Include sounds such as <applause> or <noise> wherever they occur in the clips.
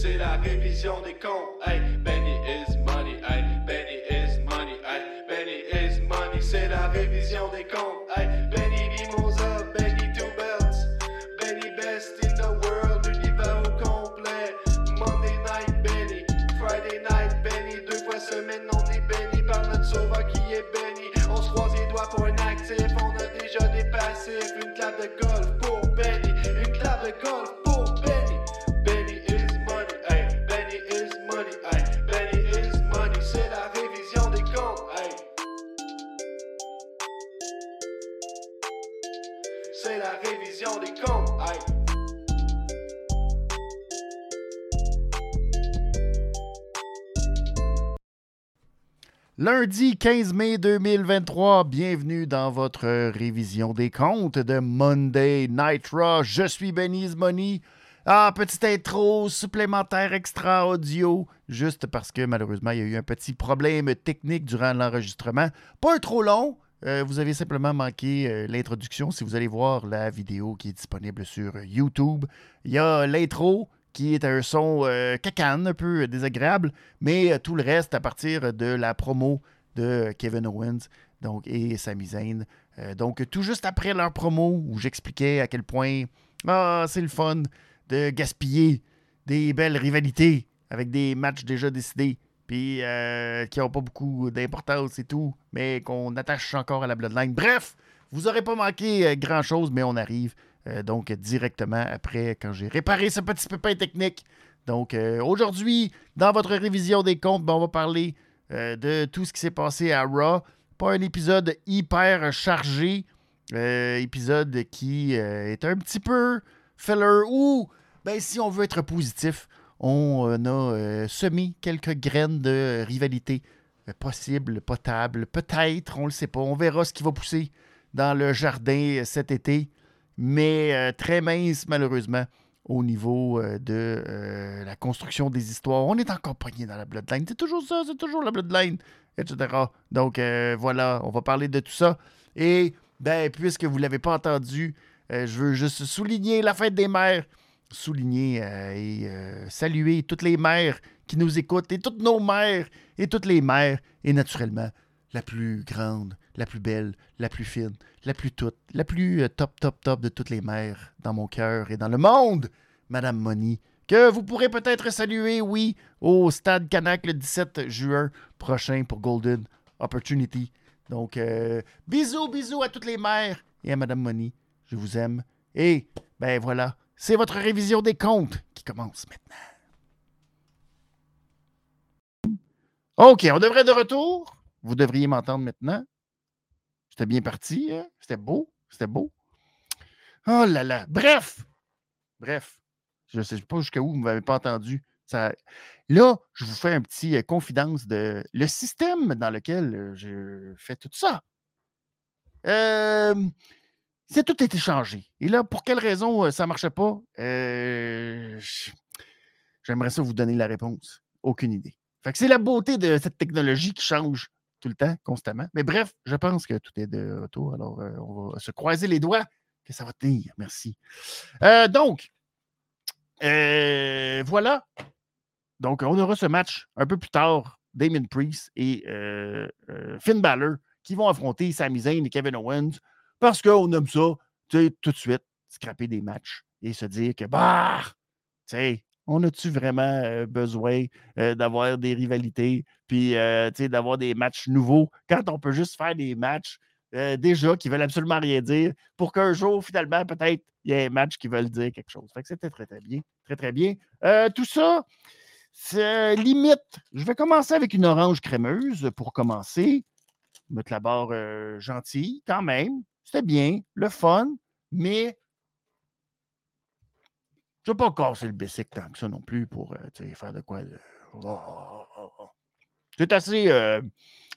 c'est la révision des comptes. Hey, 15 mai 2023, bienvenue dans votre révision des comptes de Monday Night Raw. Je suis Benny's Money. Ah, petite intro supplémentaire extra audio, juste parce que malheureusement, il y a eu un petit problème technique durant l'enregistrement. Pas trop long, euh, vous avez simplement manqué euh, l'introduction. Si vous allez voir la vidéo qui est disponible sur YouTube, il y a l'intro qui est un son euh, cacane, un peu désagréable, mais tout le reste à partir de la promo de Kevin Owens donc, et Sami Zayn. Euh, donc, tout juste après leur promo où j'expliquais à quel point ah, c'est le fun de gaspiller des belles rivalités avec des matchs déjà décidés, puis euh, qui n'ont pas beaucoup d'importance et tout, mais qu'on attache encore à la Bloodline. Bref, vous n'aurez pas manqué euh, grand-chose, mais on arrive donc directement après quand j'ai réparé ce petit pépin technique. Donc aujourd'hui, dans votre révision des comptes, ben, on va parler euh, de tout ce qui s'est passé à Raw. Pas un épisode hyper chargé, euh, épisode qui euh, est un petit peu filler ou, ben, si on veut être positif, on a semé quelques graines de rivalité possibles, potables, peut-être, on le sait pas. On verra ce qui va pousser dans le jardin cet été, mais très mince malheureusement au niveau euh, de euh, la construction des histoires. On est encore pogné dans la Bloodline. C'est toujours ça, c'est toujours la Bloodline, etc. Donc euh, voilà, on va parler de tout ça. Et ben, puisque vous ne l'avez pas entendu, je veux juste souligner la fête des mères, souligner et saluer toutes les mères qui nous écoutent, et toutes nos mères, et toutes les mères, et naturellement, la plus grande, la plus belle, la plus fine, la plus toute, la plus euh, top, top, top de toutes les mères dans mon cœur et dans le monde, Madame Moni, que vous pourrez peut-être saluer, oui, au Stade Canac le 17 juin prochain pour Golden Opportunity. Donc, euh, bisous, bisous à toutes les mères et à Madame Moni. Je vous aime. Et, ben voilà, c'est votre révision des comptes qui commence maintenant. OK, on devrait de retour? Vous devriez m'entendre maintenant. C'était bien parti, hein? C'était beau, c'était beau. Oh là là. Bref, bref, je ne sais pas jusqu'à où vous ne m'avez pas entendu. Là, je vous fais un petit euh, confidence de le système dans lequel euh, je fais tout ça. Euh, c'est tout été changé. Et là, pour quelle raison euh, ça ne marchait pas? J'aimerais ça vous donner la réponse. Aucune idée. C'est la beauté de cette technologie qui change tout le temps, constamment. Mais bref, je pense que tout est de retour. Alors, euh, on va se croiser les doigts que ça va tenir. Merci. Euh, donc, euh, voilà. Donc, on aura ce match un peu plus tard. Damien Priest et Finn Balor qui vont affronter Sami Zayn et Kevin Owens parce qu'on aime ça, tout de suite, scraper des matchs et se dire que, bah, tu sais, on a-tu vraiment besoin d'avoir des rivalités, puis d'avoir des matchs nouveaux? Quand on peut juste faire des matchs déjà qui veulent absolument rien dire pour qu'un jour, finalement, peut-être, il y ait un match qui veulent dire quelque chose. C'était très, très bien. Très, très bien. Tout ça, c'est limite. Je vais commencer avec une orange crémeuse pour commencer. Mettre la barre gentille, quand même. C'était bien, le fun, mais je ne veux pas casser le bicycle tant que ça non plus pour euh, faire de quoi. Oh, oh, oh. C'est assez, euh,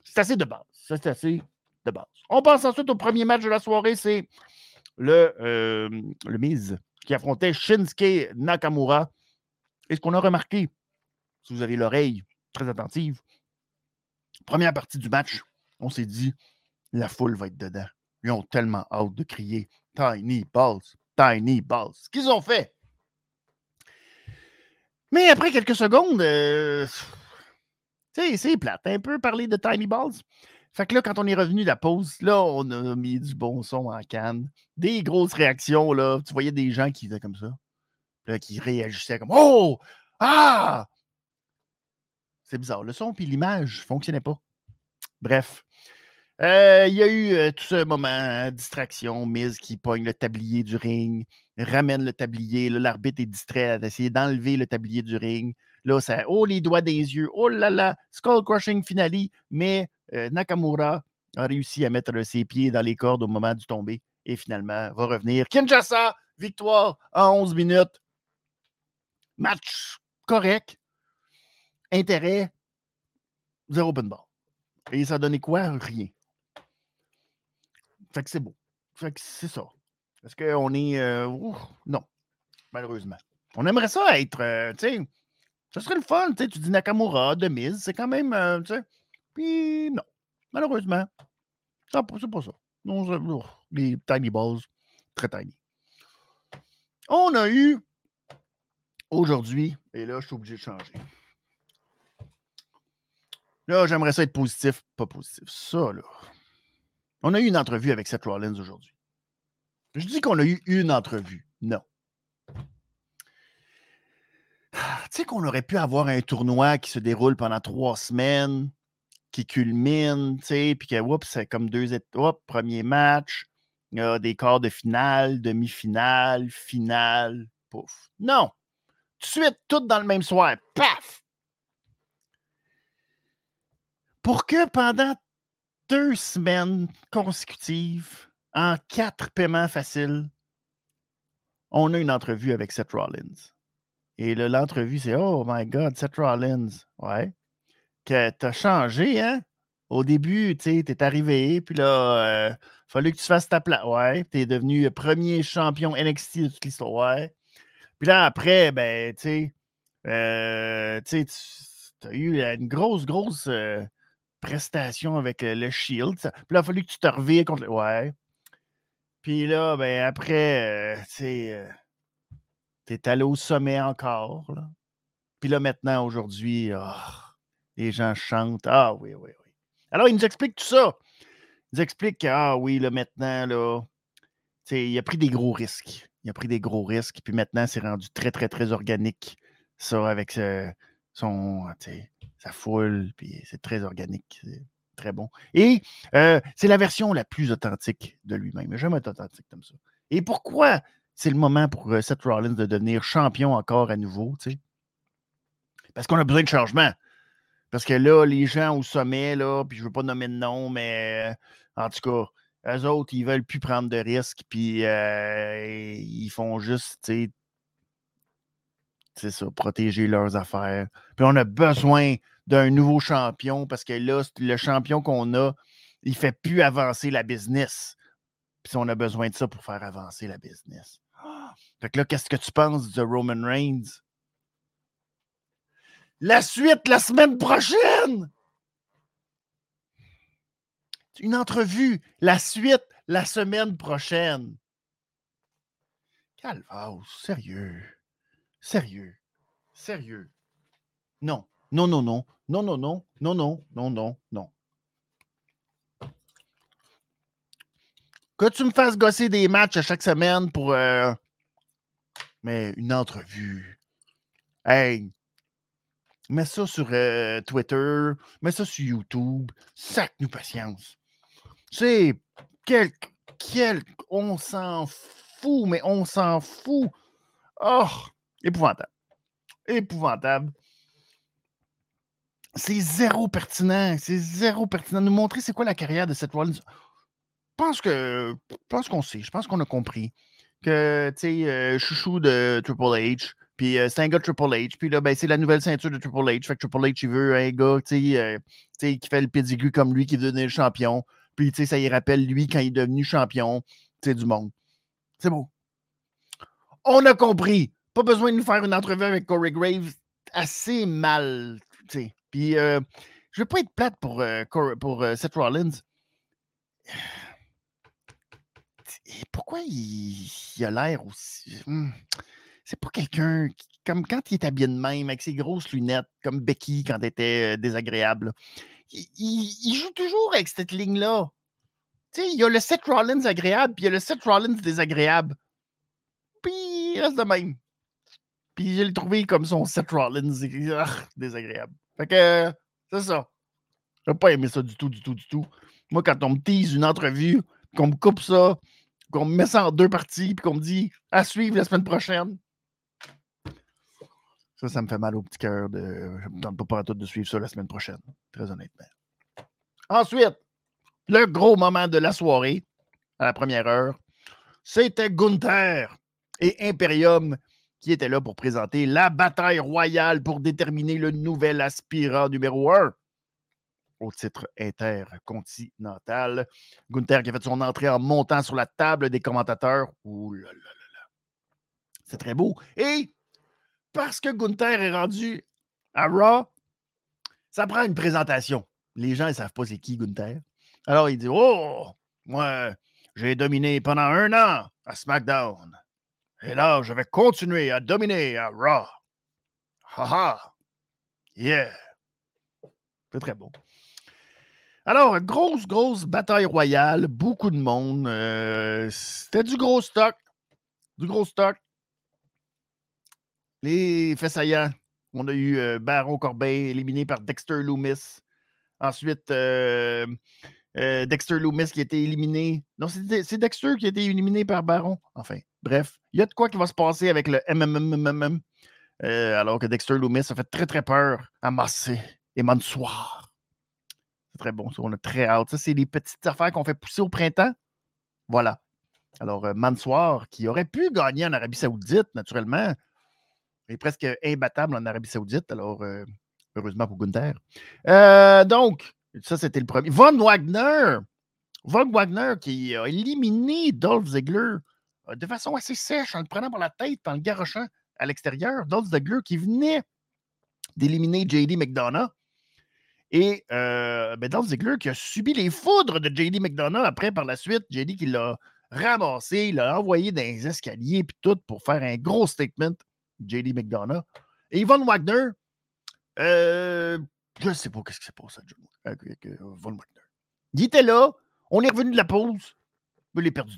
c'est assez de base. C'est assez de base. On passe ensuite au premier match de la soirée. C'est le, euh, le Miz qui affrontait Shinsuke Nakamura. Et ce qu'on a remarqué, si vous avez l'oreille très attentive, première partie du match, on s'est dit, la foule va être dedans. Ils ont tellement hâte de crier Tiny Balls, Tiny Balls. Ce qu'ils ont fait, Mais après quelques secondes, euh, c'est plate. Un peu parler de Tiny Balls. Fait que là, quand on est revenu de la pause, là, on a mis du bon son en canne. Des grosses réactions, là. Tu voyais des gens qui étaient comme ça. Là, qui réagissaient comme Oh! Ah! C'est bizarre. Le son puis l'image ne pas. Bref. Euh, il y a eu euh, tout ce moment, distraction, Miz qui pogne le tablier du ring, ramène le tablier, l'arbitre est distrait à d'enlever le tablier du ring. Là, ça, oh, les doigts des yeux, oh là là, skull crushing finale, mais euh, Nakamura a réussi à mettre ses pieds dans les cordes au moment du tombé et finalement va revenir. Kinshasa, victoire en 11 minutes. Match correct. Intérêt, zéro bar. Et ça donnait quoi? Rien. Fait que c'est beau. Fait que c'est ça. Est-ce qu'on est. Euh, non, malheureusement. On aimerait ça être. Euh, tu sais, ça serait le fun. Tu dis Nakamura, de mise, c'est quand même. Euh, tu sais. Puis non, malheureusement. C'est pas ça. Non, les tiny balls, très tiny. On a eu aujourd'hui, et là, je suis obligé de changer. Là, j'aimerais ça être positif, pas positif. Ça, là. On a eu une entrevue avec Seth Rollins aujourd'hui. Je dis qu'on a eu une entrevue. Non. Ah, tu sais qu'on aurait pu avoir un tournoi qui se déroule pendant trois semaines, qui culmine, tu sais, puis que, oups, c'est comme deux étapes. Premier match, des quarts de finale, demi-finale, finale, pouf. Non. Tout de suite, tout dans le même soir. Paf! Pour que pendant deux semaines consécutives, en quatre paiements faciles, on a une entrevue avec Seth Rollins. Et l'entrevue, c'est Oh my God, Seth Rollins. Ouais. Que t'as changé, hein? Au début, tu t'es arrivé, puis là, il euh, fallait que tu fasses ta place. Ouais. T'es devenu premier champion NXT de toute l'histoire. Ouais. Puis là, après, ben, tu sais, euh, tu as eu une grosse, grosse. Euh, prestation avec le Shield. Puis là, il a fallu que tu te revires contre le. Ouais. Puis là, ben après, tu sais, t'es allé au sommet encore. Là. Puis là, maintenant, aujourd'hui, ah, les gens chantent. Ah oui, oui, oui. Alors, il nous explique tout ça. Il nous explique que, ah oui, là, maintenant, là, il a pris des gros risques. Il a pris des gros risques. Puis maintenant, c'est rendu très, très, très organique, ça, avec sa foule, puis c'est très organique, très bon. Et euh, c'est la version la plus authentique de lui-même. Jamais être authentique comme ça. Et pourquoi c'est le moment pour euh, Seth Rollins de devenir champion encore à nouveau, tu sais? Parce qu'on a besoin de changement. Parce que là, les gens au sommet, là, puis je ne veux pas nommer de nom, mais euh, en tout cas, eux autres, ils ne veulent plus prendre de risques, puis ils font juste, tu sais, c'est ça, protéger leurs affaires. Puis on a besoin d'un nouveau champion parce que là, le champion qu'on a, il ne fait plus avancer la business. Puis on a besoin de ça pour faire avancer la business. Fait que là, qu'est-ce que tu penses de Roman Reigns? La suite la semaine prochaine! Une entrevue, la suite la semaine prochaine. Calvaire, sérieux. Sérieux? Sérieux? Non. Non, non, non. Non, non, non. Non, non. Non, non, non. Que tu me fasses gosser des matchs à chaque semaine pour. Euh, mais une entrevue. Hey. Mets ça sur euh, Twitter. Mets ça sur YouTube. Sac-nous patience. C'est. Quel. Quel. On s'en fout, mais on s'en fout. Oh! Épouvantable. Épouvantable. C'est zéro pertinent. C'est zéro pertinent. Nous montrer c'est quoi la carrière de cette Rollins. Je pense que. pense qu'on sait. Je pense qu'on a compris que, tu sais, euh, chouchou de Triple H, puis euh, c'est un gars de Triple H, puis là, ben, c'est la nouvelle ceinture de Triple H. Fait que Triple H, il veut un gars, euh, qui fait le pedigree comme lui, qui veut devenir champion. Puis, ça y rappelle lui quand il est devenu champion, du monde. C'est beau. On a compris. Pas besoin de nous faire une entrevue avec Corey Graves assez mal. Puis, euh, je veux pas être plate pour, euh, pour euh, Seth Rollins. pourquoi il, a l'air aussi. Hmm, c'est pas quelqu'un comme quand il est habillé de même, avec ses grosses lunettes, comme Becky quand elle était désagréable. Il, joue toujours avec cette ligne-là. Tu sais, il y a le Seth Rollins agréable, puis il y a le Seth Rollins désagréable. Puis il reste de même. Puis je l'ai trouvé comme son Seth Rollins ah, désagréable. Fait que c'est ça. J'ai pas aimé ça du tout, du tout, du tout. Moi, quand on me tease une entrevue, qu'on me coupe ça, qu'on me met ça en deux parties, puis qu'on me dit à suivre la semaine prochaine. Ça, ça me fait mal au petit cœur. De... Je me tente pas tout de suivre ça la semaine prochaine, très honnêtement. Ensuite, le gros moment de la soirée, à la première heure, c'était Gunther et Imperium qui étaient là pour présenter la bataille royale pour déterminer le nouvel aspirant numéro 1 au titre intercontinental. Gunther qui a fait son entrée en montant sur la table des commentateurs. Ouh là là là. C'est très beau. Et parce que Gunther est rendu à Raw, ça prend une présentation. Les gens ne savent pas c'est qui Gunther. Alors il dit Oh, moi, j'ai dominé pendant un an à SmackDown. Et là, je vais continuer à dominer à Raw. ha! Yeah! C'est très beau. Alors, grosse, grosse bataille royale, beaucoup de monde. Euh, c'était du gros stock. Du gros stock. Les faits On a eu euh, Baron Corbin éliminé par Dexter Loomis. Ensuite, euh, Dexter Loomis qui a été éliminé. Non, c'est Dexter qui a été éliminé par Baron. Enfin, bref, il y a de quoi qui va se passer avec le MMMMM. alors que Dexter Loomis a fait très, très peur à Massé et Mansoir très bon. Ça, on a très hâte. Ça, c'est les petites affaires qu'on fait pousser au printemps. Voilà. Alors, euh, Mansoir, qui aurait pu gagner en Arabie Saoudite, naturellement, est presque imbattable en Arabie Saoudite. Alors, euh, heureusement pour Gunther. Euh, donc, ça, c'était le premier. Von Wagner. Von Wagner qui a éliminé Dolph Ziggler de façon assez sèche en le prenant par la tête, en le garochant à l'extérieur. Dolph Ziggler qui venait d'éliminer JD McDonough. Et euh, ben Dolph Ziggler qui a subi les foudres de JD McDonough après par la suite. JD qui l'a ramassé, il l'a envoyé dans les escaliers puis tout pour faire un gros statement. JD McDonough. Et Von Wagner, euh, je ne sais pas ce qui s'est passé avec, euh, Von Wagner. Il était là, on est revenu de la pause, mais il est perdu.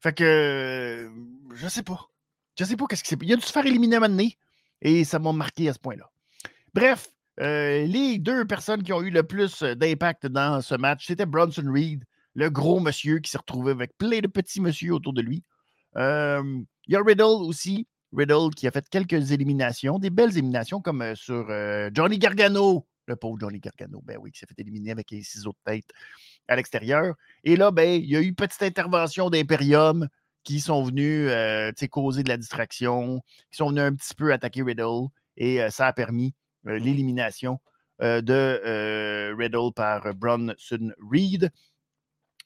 Fait que je ne sais pas. Je sais pas qu'est-ce qui s'est passé. Il a dû se faire éliminer à un moment et ça m'a marqué à ce point-là. Bref, euh, les deux personnes qui ont eu le plus euh, d'impact dans ce match, c'était Bronson Reed, le gros monsieur qui s'est retrouvé avec plein de petits monsieur autour de lui. il y a Riddle aussi. Riddle qui a fait quelques éliminations, des belles éliminations comme euh, sur Johnny Gargano, le pauvre Johnny Gargano, ben oui, qui s'est fait éliminer avec les ciseaux de tête à l'extérieur. Et là, ben, il y a eu une petite intervention d'Imperium qui sont venus causer de la distraction, qui sont venus un petit peu attaquer Riddle, et ça a permis euh, l'élimination euh, de euh, Riddle par Bronson Reed.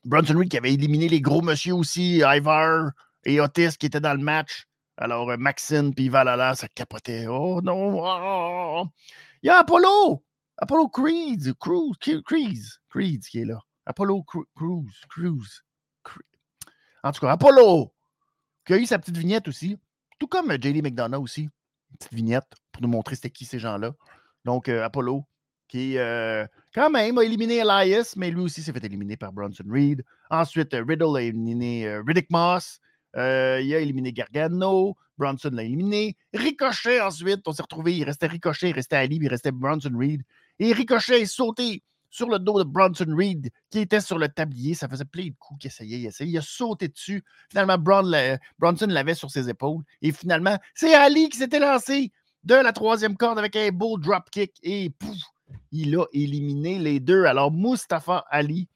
Bronson Reed qui avait éliminé les gros monsieur aussi, Ivar et Otis qui étaient dans le match. Alors, Maxine puis Valhalla, ça capotait. Oh non! Oh, Il y a Apollo! Apollo Creed, Cruz, Creed, qui est là. Apollo Cruz, Cruz. En tout cas, Apollo, qui a eu sa petite vignette aussi. Tout comme JD McDonough aussi petite vignette pour nous montrer c'était qui ces gens-là. Donc, euh, Apollo, qui euh, quand même a éliminé Elias, mais lui aussi s'est fait éliminer par Bronson Reed. Ensuite, euh, Riddle a éliminé Riddick Moss. Il a éliminé Gargano. Bronson l'a éliminé. Ricochet, ensuite, on s'est retrouvé. Il restait Ricochet, il restait Ali, il restait Bronson Reed. Et Ricochet est sauté sur le dos de Bronson Reed, qui était sur le tablier. Ça faisait plein de coups qu'il essayait, il essayait. Il a sauté dessus. Finalement, Bronson l'avait sur ses épaules. Et finalement, c'est Ali qui s'était lancé de la troisième corde avec un beau dropkick. Et pouf, il a éliminé les deux. Alors, Mustafa Ali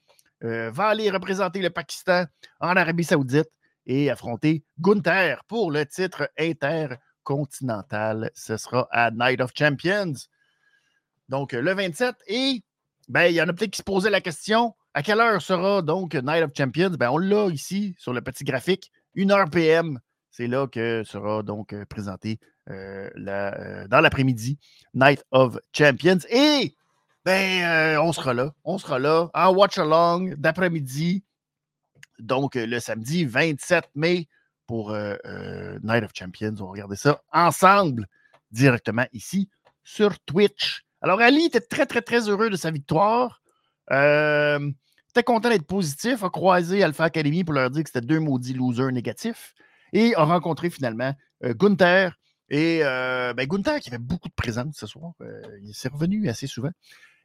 euh, va aller représenter le Pakistan en Arabie Saoudite et affronter Gunther pour le titre intercontinental. Ce sera à Night of Champions. Donc, le 27. Et ben, il y en a peut-être qui se posaient la question à quelle heure sera donc Night of Champions? Ben, On l'a ici sur le petit graphique, 1h PM. C'est là que sera donc euh, présenté euh, euh, dans l'après-midi Night of Champions. Et ben, on sera là. On sera là en watch along d'après-midi. Donc, le samedi 27 mai pour euh, euh, Night of Champions. On va regarder ça ensemble directement ici sur Twitch. Alors, Ali était très, très, très heureux de sa victoire. Euh, était content d'être positif, a croisé Alpha Academy pour leur dire que c'était deux maudits losers négatifs et a rencontré finalement euh, Gunther. Et euh, ben, Gunther qui avait beaucoup de présence ce soir, euh, il s'est revenu assez souvent.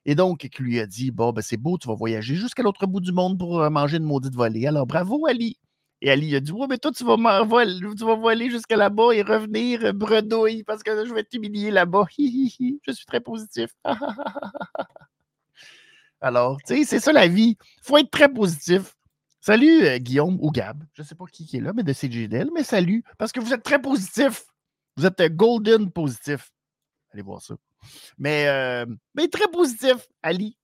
Et donc, qui lui a dit Bon, ben, c'est beau, tu vas voyager jusqu'à l'autre bout du monde pour euh, manger une maudite volée. Alors, bravo, Ali. Et Ali a dit Ouais, mais toi, tu vas, tu vas voler jusqu'à là-bas et revenir euh, bredouille parce que je vais t'humilier là-bas. Je suis très positif. <laughs> Alors, tu sais, c'est ça la vie. Faut être très positif. Salut euh, Guillaume ou Gab. Je ne sais pas qui, est là, mais de CGDL, mais salut. Parce que vous êtes très positif. Vous êtes golden positif. Allez voir ça. Mais, euh, mais très positif, Ali.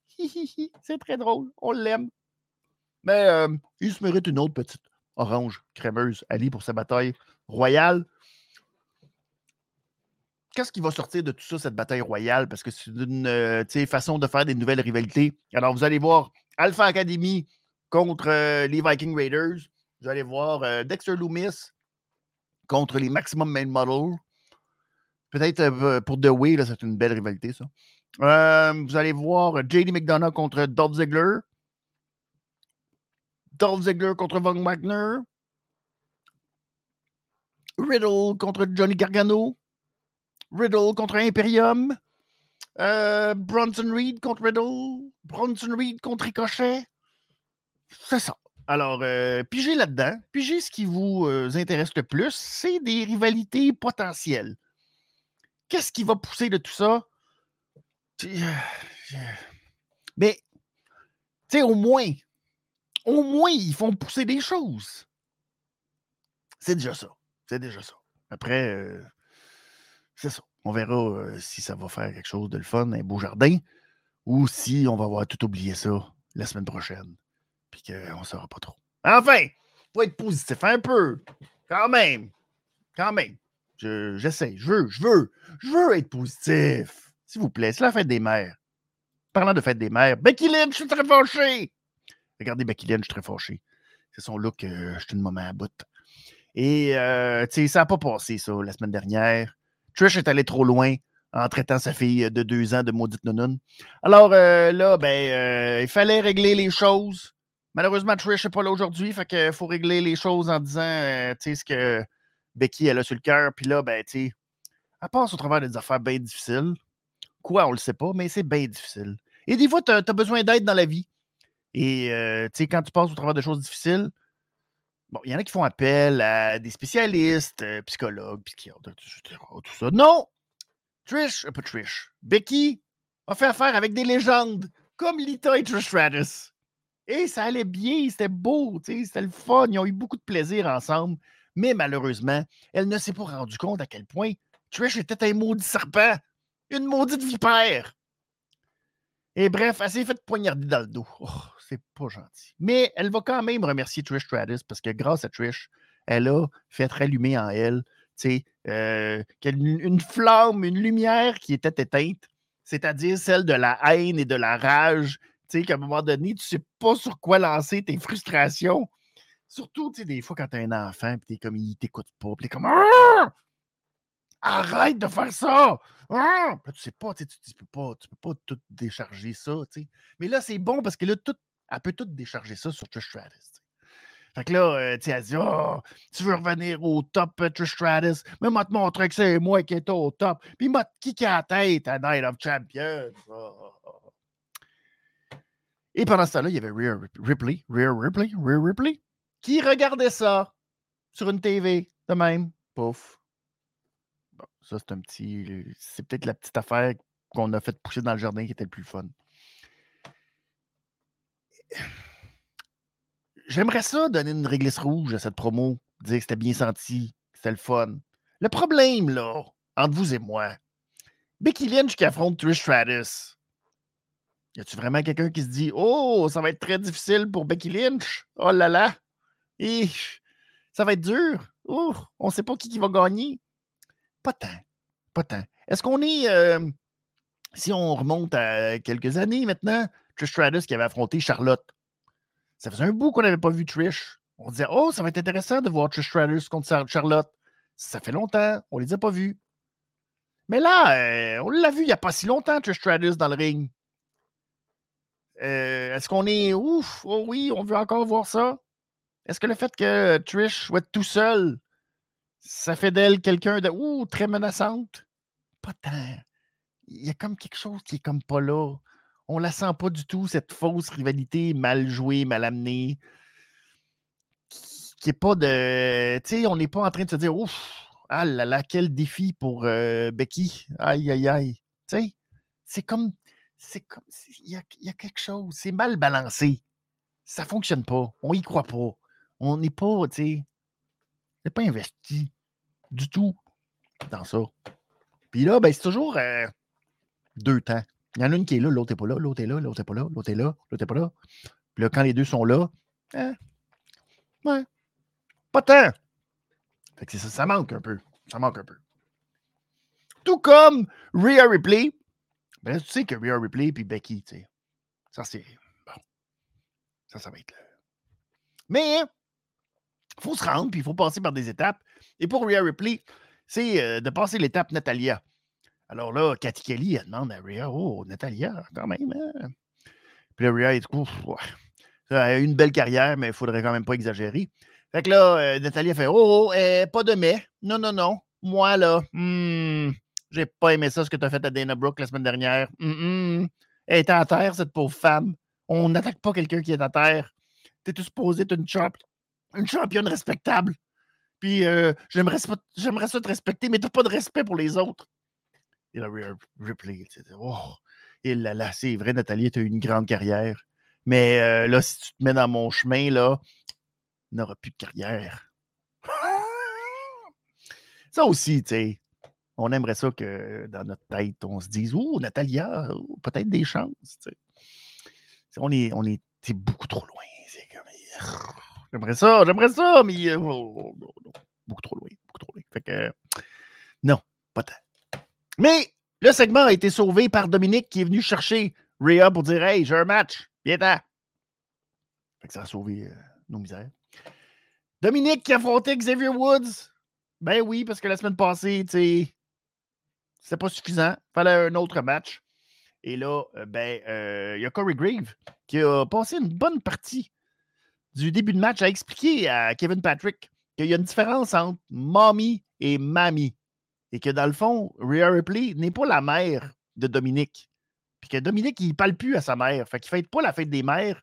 C'est très drôle. On l'aime. Mais euh, il se mérite une autre petite orange crémeuse, Ali, pour sa bataille royale. Qu'est-ce qui va sortir de tout ça, cette bataille royale? Parce que c'est une euh, façon de faire des nouvelles rivalités. Alors, vous allez voir Alpha Academy contre les Viking Raiders. Vous allez voir Dexter Loomis contre les Maximum Main Model. Peut-être euh, pour The Way, c'est une belle rivalité, ça. Euh, vous allez voir JD McDonough contre Dolph Ziggler. Dolph Ziggler contre Von Wagner. Riddle contre Johnny Gargano. Riddle contre Imperium. Euh, Bronson Reed contre Riddle. Bronson Reed contre Ricochet. C'est ça. Alors, euh, pigez là-dedans. Pigez ce qui vous euh, intéresse le plus. C'est des rivalités potentielles. Qu'est-ce qui va pousser de tout ça? Tu- euh, Mais, tu sais, au moins, au moins, ils font pousser des choses. C'est déjà ça. C'est déjà ça. Après, euh, c'est ça. On verra euh, si ça va faire quelque chose de le fun, un beau jardin, ou si on va avoir tout oublié ça la semaine prochaine, puis qu'on ne saura pas trop. Enfin, faut être positif un peu, quand même, quand même. Je- J'essaie, je veux, je veux, je veux être positif. S'il vous plaît, c'est la fête des mères. Parlant de fête des mères, Becky je suis très fâché. Regardez Becky je suis très fâché. C'est son look, euh, je suis une maman à bout. Et, euh, tu sais, ça n'a pas passé, ça, la semaine dernière. Trish est allée trop loin en traitant sa fille de deux ans de maudite nounoune. Alors euh, là, ben, euh, il fallait régler les choses. Malheureusement, Trish n'est pas là aujourd'hui, fait qu'il faut régler les choses en disant, euh, tu sais, ce que Becky, elle a sur le cœur. Puis là, ben, tu sais, elle passe au travers des affaires bien difficiles. Quoi, on le sait pas, mais c'est bien difficile. Et des fois, tu as, besoin d'aide dans la vie. Et, euh, tu sais, quand tu passes au travers de choses difficiles, Bon, il y en a qui font appel à des spécialistes, euh, psychologues, psychiatres. Tout ça. Non! Trish, euh, pas Trish, Becky a fait affaire avec des légendes comme Lita et Trish Stratus. Et ça allait bien, c'était beau, c'était le fun. Ils ont eu beaucoup de plaisir ensemble. Mais malheureusement, elle ne s'est pas rendue compte à quel point Trish était un maudit serpent, une maudite vipère. Et bref, elle s'est fait poignarder dans le dos. Oh, c'est pas gentil. Mais elle va quand même remercier Trish Stratus parce que grâce à Trish, elle a fait rallumer en elle euh, une, une flamme, une lumière qui était éteinte, c'est-à-dire celle de la haine et de la rage. Qu'à un moment donné, tu sais pas sur quoi lancer tes frustrations. Surtout, des fois, quand tu as un enfant, puis t'es comme, il t'écoute pas, puis t'es comme, arrête de faire ça! Puis là, tu sais pas, tu tu peux pas, tu peux pas tout décharger ça, tu sais. Mais là, c'est bon parce que là, tout, elle peut tout décharger ça sur Trish Stratus. Fait que là, euh, tu elle dit Oh, tu veux revenir au top, euh, Trish Stratus? Mais moi, te montrer que c'est moi qui est au top. Puis moi, qui qui a la tête à Night of Champions? Ah, ah. Et pendant ce temps-là, il y avait Rhea Rip- Ripley, Rhea Ripley, Rhea Ripley, qui regardait ça sur une TV de même? Pouf. Bon, ça, c'est un petit. C'est peut-être la petite affaire qu'on a fait pousser dans le jardin qui était le plus fun. J'aimerais ça donner une réglisse rouge à cette promo, dire que c'était bien senti, que c'était le fun. Le problème, là, entre vous et moi, Becky Lynch qui affronte Trish Stratus. Y a-tu vraiment quelqu'un qui se dit Oh, ça va être très difficile pour Becky Lynch? Oh là là! Et ça va être dur. On sait pas qui, va gagner. Pas tant. Pas tant. Est-ce qu'on est. euh, si on remonte à quelques années maintenant, Trish Stratus qui avait affronté Charlotte. Ça faisait un bout qu'on n'avait pas vu Trish On disait, oh, ça va être intéressant de voir Trish Stratus contre Charlotte. Ça fait longtemps, on les a pas vus. Mais là, euh, on l'a vu il n'y a pas si longtemps, Trish Stratus dans le ring. Euh, est-ce qu'on est ouf? Oh oui, on veut encore voir ça. Est-ce que le fait que Trish soit tout seul, ça fait d'elle quelqu'un de ouh, très menaçante? Pas tant. Il y a comme quelque chose qui est comme pas là. On la sent pas du tout, cette fausse rivalité mal jouée, mal amenée. Qui est pas de. Tu sais, on n'est pas en train de se dire ouf, ah là là, quel défi pour euh, Becky. Aïe, aïe, aïe. Tu sais, c'est comme. C'est comme. Il y a, y a, quelque chose. C'est mal balancé. Ça fonctionne pas. On y croit pas. On n'est pas, tu sais. On n'est pas investi du tout dans ça. Puis là, ben, c'est toujours euh, deux temps. Il y en a une qui est là, l'autre n'est pas là, l'autre est là, l'autre n'est pas là, l'autre est là, l'autre n'est pas là. Puis là, quand les deux sont là, hein, ouais, pas tant. Fait que ça, ça manque un peu. Ça manque un peu. Tout comme Rhea Ripley. Ben tu sais que Rhea Ripley puis Becky, tu sais. Ça, c'est. Bon. Ça, ça va être là. Mais, il faut se rendre, puis il faut passer par des étapes. Et pour Rhea Ripley, c'est euh, de passer l'étape Natalia. Alors là, Cathy Kelly, elle demande à Rhea, oh, Natalia, quand même. Hein? Puis là, Rhea, est coup, ouais. Elle a une belle carrière, mais il faudrait quand même pas exagérer. Fait que là, euh, Natalia fait, oh, oh euh, pas de mais. Non, non, non. Moi, là, hmm, j'ai pas aimé ça, ce que tu as fait à Dana Brooke la semaine dernière. Hmm, Elle est à terre, cette pauvre femme. On n'attaque pas quelqu'un qui est à terre. Tu es supposé être une, champ une championne respectable. Puis euh, j'aimerais ça te respecter, mais tu pas de respect pour les autres. Et là, Ripley, oh, et là, c'est vrai, Nathalie, tu as eu une grande carrière. Mais euh, là, si tu te mets dans mon chemin, là, tu n'auras plus de carrière. ça aussi, tu sais, on aimerait ça que dans notre tête, on se dise, oh, Natalia, peut-être des chances. On est, on est beaucoup trop loin. J'aimerais ça, j'aimerais ça, mais euh, oh, oh, beaucoup trop loin, beaucoup trop loin. Fait que non, pas tant. Mais le segment a été sauvé par Dominique qui est venu chercher Rhea pour dire Hey, j'ai un match, viens Fait que ça a sauvé euh, nos misères. Dominique qui a affronté Xavier Woods. Ben oui, parce que la semaine passée, tu c'était pas suffisant. Fallait un autre match. Et là, euh, ben, il y a Corey Grave qui a passé une bonne partie du début de match à expliquer à Kevin Patrick qu'il y a une différence entre mommy et mamie. Et que dans le fond, Rhea Ripley n'est pas la mère de Dominique. Puis que Dominique, il ne parle plus à sa mère. Fait qu'il ne fête pas la fête des mères.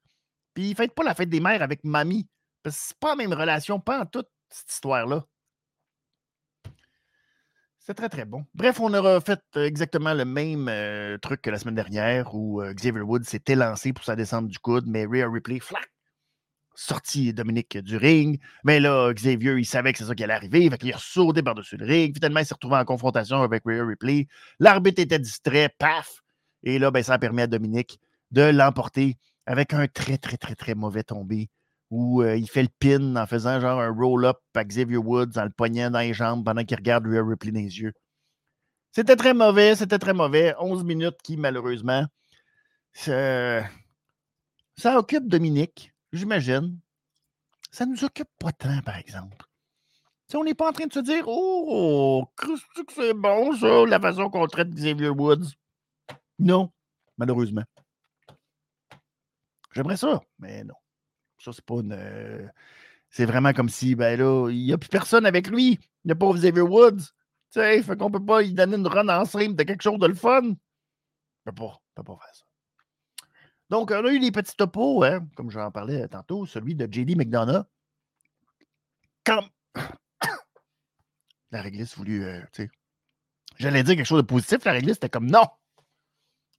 Puis il ne fête pas la fête des mères avec mamie. Parce que c'est pas la même relation, pas en toute cette histoire-là. C'est très, très bon. Bref, on aura fait exactement le même euh, truc que la semaine dernière où euh, Xavier Woods s'est élancé pour sa descente du coude, mais Rhea Ripley, flac, sorti Dominique du ring. Mais là, Xavier, il savait que c'est ça qui allait arriver. Fait qu'il a sauté par-dessus le ring. Finalement, il s'est retrouvé en confrontation avec Rhea Ripley. L'arbitre était distrait, paf! Et là, ben, ça a permis à Dominique de l'emporter avec un très, très, très, très mauvais tombé où euh, il fait le pin en faisant genre un roll-up à Xavier Woods en le poignant dans les jambes pendant qu'il regarde Rhea Ripley dans les yeux. C'était très mauvais, c'était très mauvais. 11 minutes qui, malheureusement, ça occupe Dominique j'imagine, ça ne nous occupe pas tant, par exemple. On n'est pas en train de se dire Oh, que c'est bon, ça, la façon qu'on traite Xavier Woods. Non, malheureusement. J'aimerais ça, mais non. Ça, c'est pas une. Euh, c'est vraiment comme si, ben là, il n'y a plus personne avec lui. A pas Xavier Woods. Tu sais, fait qu'on peut pas lui donner une run en stream de quelque chose de le fun. On peut pas, peut pas faire ça. Donc, on a eu des petits topos, hein, comme j'en parlais tantôt, celui de JD McDonough. Quand <coughs> la réglisse voulu, euh, tu sais, j'allais dire quelque chose de positif, la réglisse était comme non.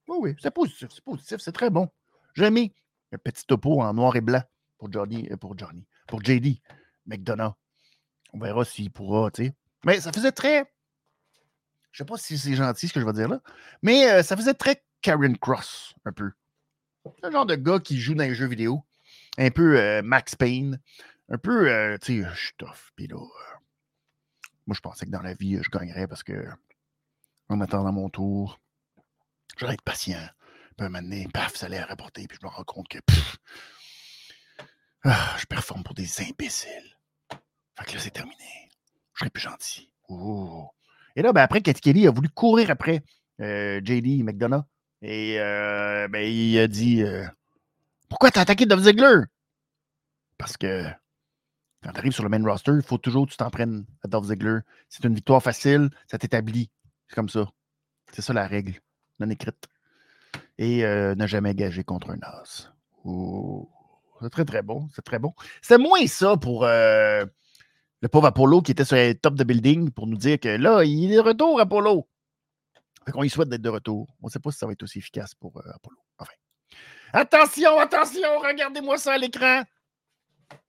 Oui, oui, c'est positif, c'est positif, c'est très bon. J'ai mis un petit topo en noir et blanc pour Johnny, euh, pour Johnny, pour JD McDonough. On verra s'il pourra, tu sais. Mais ça faisait très. Je ne sais pas si c'est gentil ce que je vais dire là, mais euh, ça faisait très Karen Cross, un peu. C'est le genre de gars qui joue dans les jeux vidéo. Un peu euh, Max Payne. Un peu, euh, tu sais, je suis tough. Puis là, euh, moi, je pensais que dans la vie, je gagnerais parce que en attendant mon tour, j'allais être patient. Puis un moment donné, paf, ça allait rapporter. Puis je me rends compte que, Ah, je performe pour des imbéciles. Fait que là, c'est terminé. Je serai plus gentil. Ouh. Et là, ben, après, Katy Kelly a voulu courir après JD McDonough. Et euh, ben, il a dit euh, Pourquoi t'as attaqué Dove Ziggler Parce que quand tu arrives sur le main roster, il faut toujours que tu t'en prennes à Dolph Ziggler. C'est une victoire facile, ça t'établit. C'est comme ça. C'est ça la règle, non écrite. Et euh, ne jamais gager contre un as. C'est très, très bon. C'est très bon. C'est moins ça pour euh, le pauvre Apollo qui était sur le top de building pour nous dire que là, il est de retour, Apollo. Qu'on lui souhaite d'être de retour. On ne sait pas si ça va être aussi efficace pour euh, Apollo. Enfin. Attention, attention, regardez-moi ça à l'écran.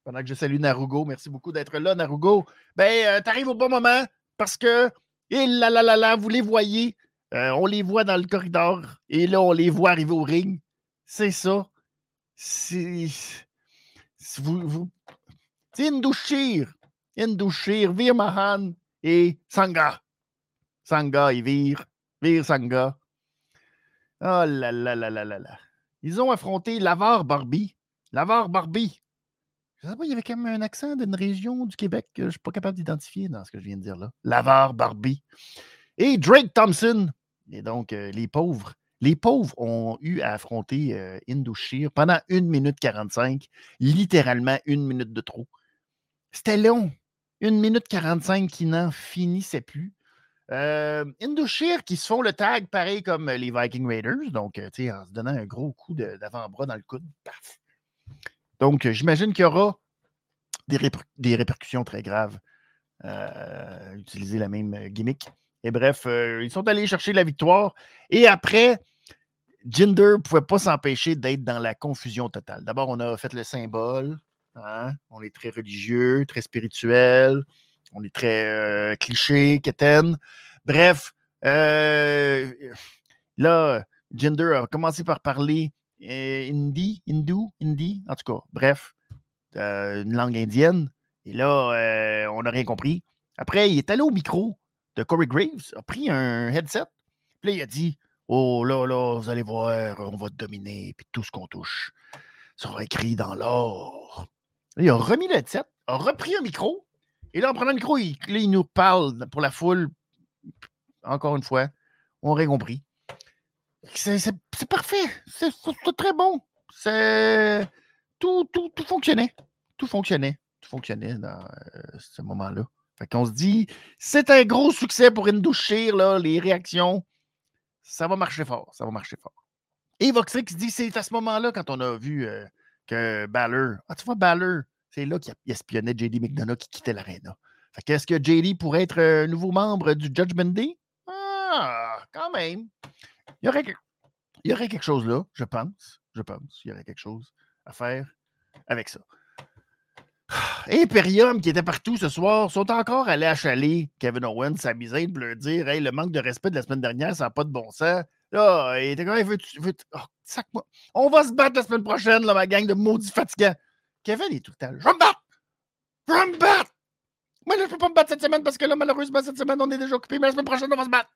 Pendant que je salue Narugo, merci beaucoup d'être là, Narugo. Ben, euh, t'arrives au bon moment parce que, et là là là là, vous les voyez, euh, on les voit dans le corridor et là, on les voit arriver au ring. C'est ça. C'est. c'est- Vous, vous... C'est Indushir. Indushir, Vir Mahan et Sangha. Sangha et Vir. Vir Sangha. Oh là là là là là là. Ils ont affronté Lavar Barbie. Lavar Barbie. Je sais pas, il y avait quand même un accent d'une région du Québec que je ne suis pas capable d'identifier dans ce que je viens de dire là. Lavar Barbie. Et Drake Thompson. Et donc, euh, les pauvres. Les pauvres ont eu à affronter euh, pendant 1 minute 45, littéralement une minute de trop. C'était long. 1 minute 45 qui n'en finissait plus. Euh, Indochir qui se font le tag pareil comme les Viking Raiders, donc euh, en se donnant un gros coup d'avant-bras dans le coude. Paf! Donc, euh, j'imagine qu'il y aura des, réper- des répercussions très graves. euh, utiliser la même euh, gimmick. Et bref, euh, ils sont allés chercher la victoire. Et après, Jinder ne pouvait pas s'empêcher d'être dans la confusion totale. D'abord, on a fait le symbole. hein, On est très religieux, très spirituel. On est très euh, cliché, quétaine. Bref, euh, là, Jinder a commencé par parler euh, hindi, hindou, hindi, en tout cas, bref, une langue indienne. Et là, on n'a rien compris. Après, il est allé au micro de Corey Graves, a pris un headset. Puis là, il a dit Oh là, là, vous allez voir, on va te dominer, puis tout ce qu'on touche sera écrit dans l'or. Il a remis le headset, a repris un micro, et là, en prenant le micro, il, nous parle pour la foule. Encore une fois, on aurait compris. C'est parfait. C'est c'est très bon. C'est. Tout, tout, tout fonctionnait. Tout fonctionnait. Tout fonctionnait dans euh, ce moment-là. Fait qu'on se dit, c'est un gros succès pour Indouchir, là, les réactions. Ça va marcher fort. Ça va marcher fort. Et Voxrix dit, c'est à ce moment-là, quand on a vu euh, que Balor. Ah, tu vois, Balor, c'est là qu'il espionnait JD McDonough qui quittait l'aréna. Qu'est-ce que JD pourrait être un nouveau membre du Judgment Day? Ah, quand même. Il y aurait, quelque chose là, je pense. Je pense. Il y aurait quelque chose à faire avec ça. Imperium, qui était partout ce soir, sont encore allés achaler Kevin Owens, sa pour leur dire Hey, le manque de respect de la semaine dernière, ça n'a pas de bon sens. Là, il était veux-tu- veux-tu- oh. On va se battre la semaine prochaine, là, ma gang de maudits fatigants. Kevin est tout le temps. Je vais me battre! Je vais me battre! Moi, là, je peux pas me battre cette semaine parce que là, malheureusement, cette semaine, on est déjà occupé, mais la semaine prochaine, on va se battre.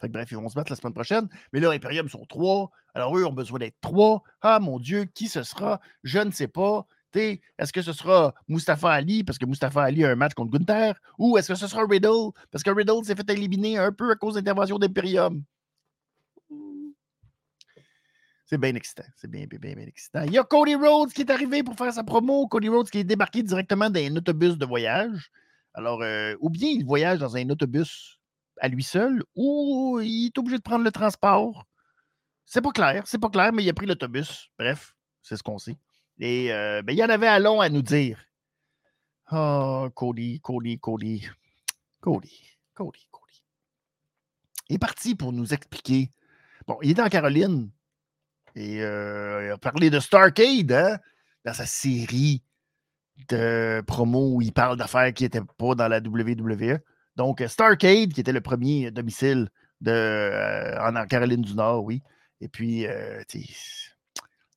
Fait que bref, ils vont se battre la semaine prochaine. Mais là, Imperium sont trois. Alors, eux ont besoin d'être trois. Ah, mon Dieu, qui ce sera? Je ne sais pas. Est-ce que ce sera Mustafa Ali parce que Mustafa Ali a un match contre Gunther? Ou est-ce que ce sera Riddle parce que Riddle s'est fait éliminer un peu à cause d'intervention d'Imperium? C'est bien excitant. C'est bien, bien, bien, excitant. Il y a Cody Rhodes qui est arrivé pour faire sa promo. Cody Rhodes qui est débarqué directement d'un autobus de voyage. Alors, euh, ou bien il voyage dans un autobus à lui seul, ou il est obligé de prendre le transport. C'est pas clair, c'est pas clair, mais il a pris l'autobus. Bref, c'est ce qu'on sait. Et euh, ben, il y en avait à long à nous dire. Oh, Cody, Cody, Cody. Cody, Cody, Cody. Il est parti pour nous expliquer. Bon, il est en Caroline. Et euh, il a parlé de Starcade, hein, dans sa série de promos où il parle d'affaires qui n'étaient pas dans la WWE. Donc, euh, Starcade, qui était le premier domicile euh, en, Caroline du Nord, oui. Et puis, euh, il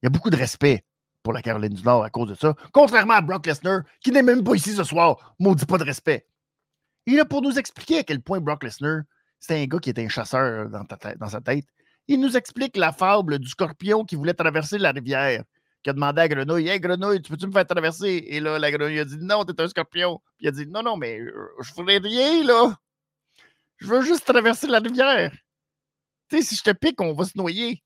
y a beaucoup de respect pour la Caroline du Nord à cause de ça. Contrairement à Brock Lesnar, qui n'est même pas ici ce soir, maudit pas de respect. Il est là pour nous expliquer à quel point Brock Lesnar, c'était un gars qui était un chasseur dans sa tête. Il nous explique la fable du scorpion qui voulait traverser la rivière. qui a demandé à Grenouille Hey Grenouille, tu peux-tu me faire traverser Et là, la Grenouille a dit Non, t'es un scorpion. Puis il a dit Non, non, mais euh, je ferai rien, là. Je veux juste traverser la rivière. Tu sais, si je te pique, on va se noyer.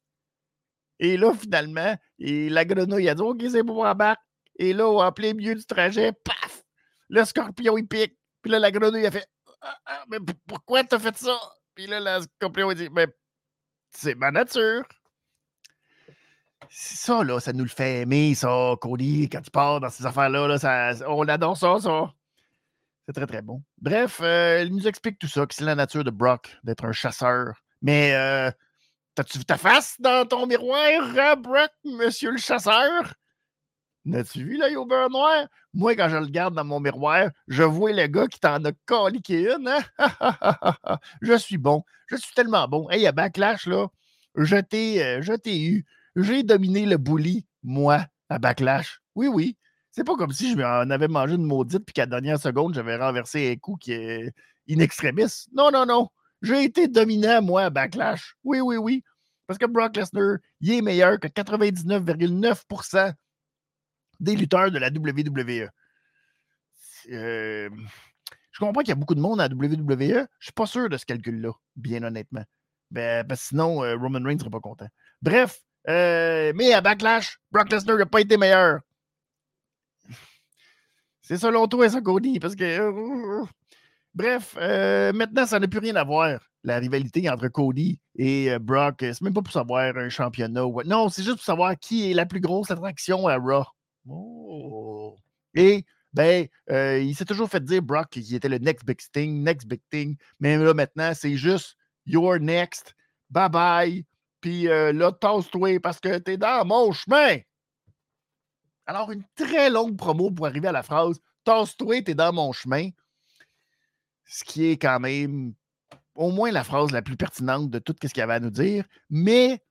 Et là, finalement, la grenouille a dit Ok, c'est bon, embarque. Et là, en plein milieu du trajet, paf Le scorpion, il pique. Puis là, la grenouille a fait ah, ah, Mais pourquoi t'as fait ça Puis là, le scorpion a dit Mais c'est ma nature. Ça, là, ça nous le fait aimer, ça, Cody, quand tu pars dans ces affaires-là, là, ça, on adore ça, ça. C'est très, très bon. Bref, euh, il nous explique tout ça, que c'est la nature de Brock d'être un chasseur. Mais euh, t'as-tu ta face dans ton miroir, hein, Brock, monsieur le chasseur? N'as-tu vu l'œil au beurre noir? Moi, quand je le regarde dans mon miroir, je vois le gars qui t'en a caliqué une. Hein? <laughs> je suis bon. Je suis tellement bon. Hey, à Backlash, là, je t'ai, euh, je t'ai eu. J'ai dominé le bully, moi, à Backlash. Oui, oui. C'est pas comme si je m'en avais mangé une maudite puis qu'à la dernière seconde, j'avais renversé un coup qui est in extremis. Non, non, non. J'ai été dominant, moi, à Backlash. Oui, oui, oui. Parce que Brock Lesnar, il est meilleur que 99,9% des lutteurs de la WWE. Euh, je comprends qu'il y a beaucoup de monde à la WWE. Je ne suis pas sûr de ce calcul-là, bien honnêtement. Ben, que sinon, euh, Roman Reigns ne serait pas content. Bref, euh, mais à Backlash, Brock Lesnar n'a pas été meilleur. C'est selon toi, ça, Cody, parce que. Bref, maintenant, ça n'a plus rien à voir, la rivalité entre Cody et euh, Brock. C'est même pas pour savoir un championnat. Non, c'est juste pour savoir qui est la plus grosse attraction à Raw. Oh. Et, ben, il s'est toujours fait dire, Brock, qu'il était le next big thing, next big thing. Mais là, maintenant, c'est juste your next. Bye bye. Puis là, tasse-toi parce que t'es dans mon chemin. Alors, une très longue promo pour arriver à la phrase Tasse-toi, t'es dans mon chemin. Ce qui est quand même au moins la phrase la plus pertinente de tout ce qu'il y avait à nous dire. Mais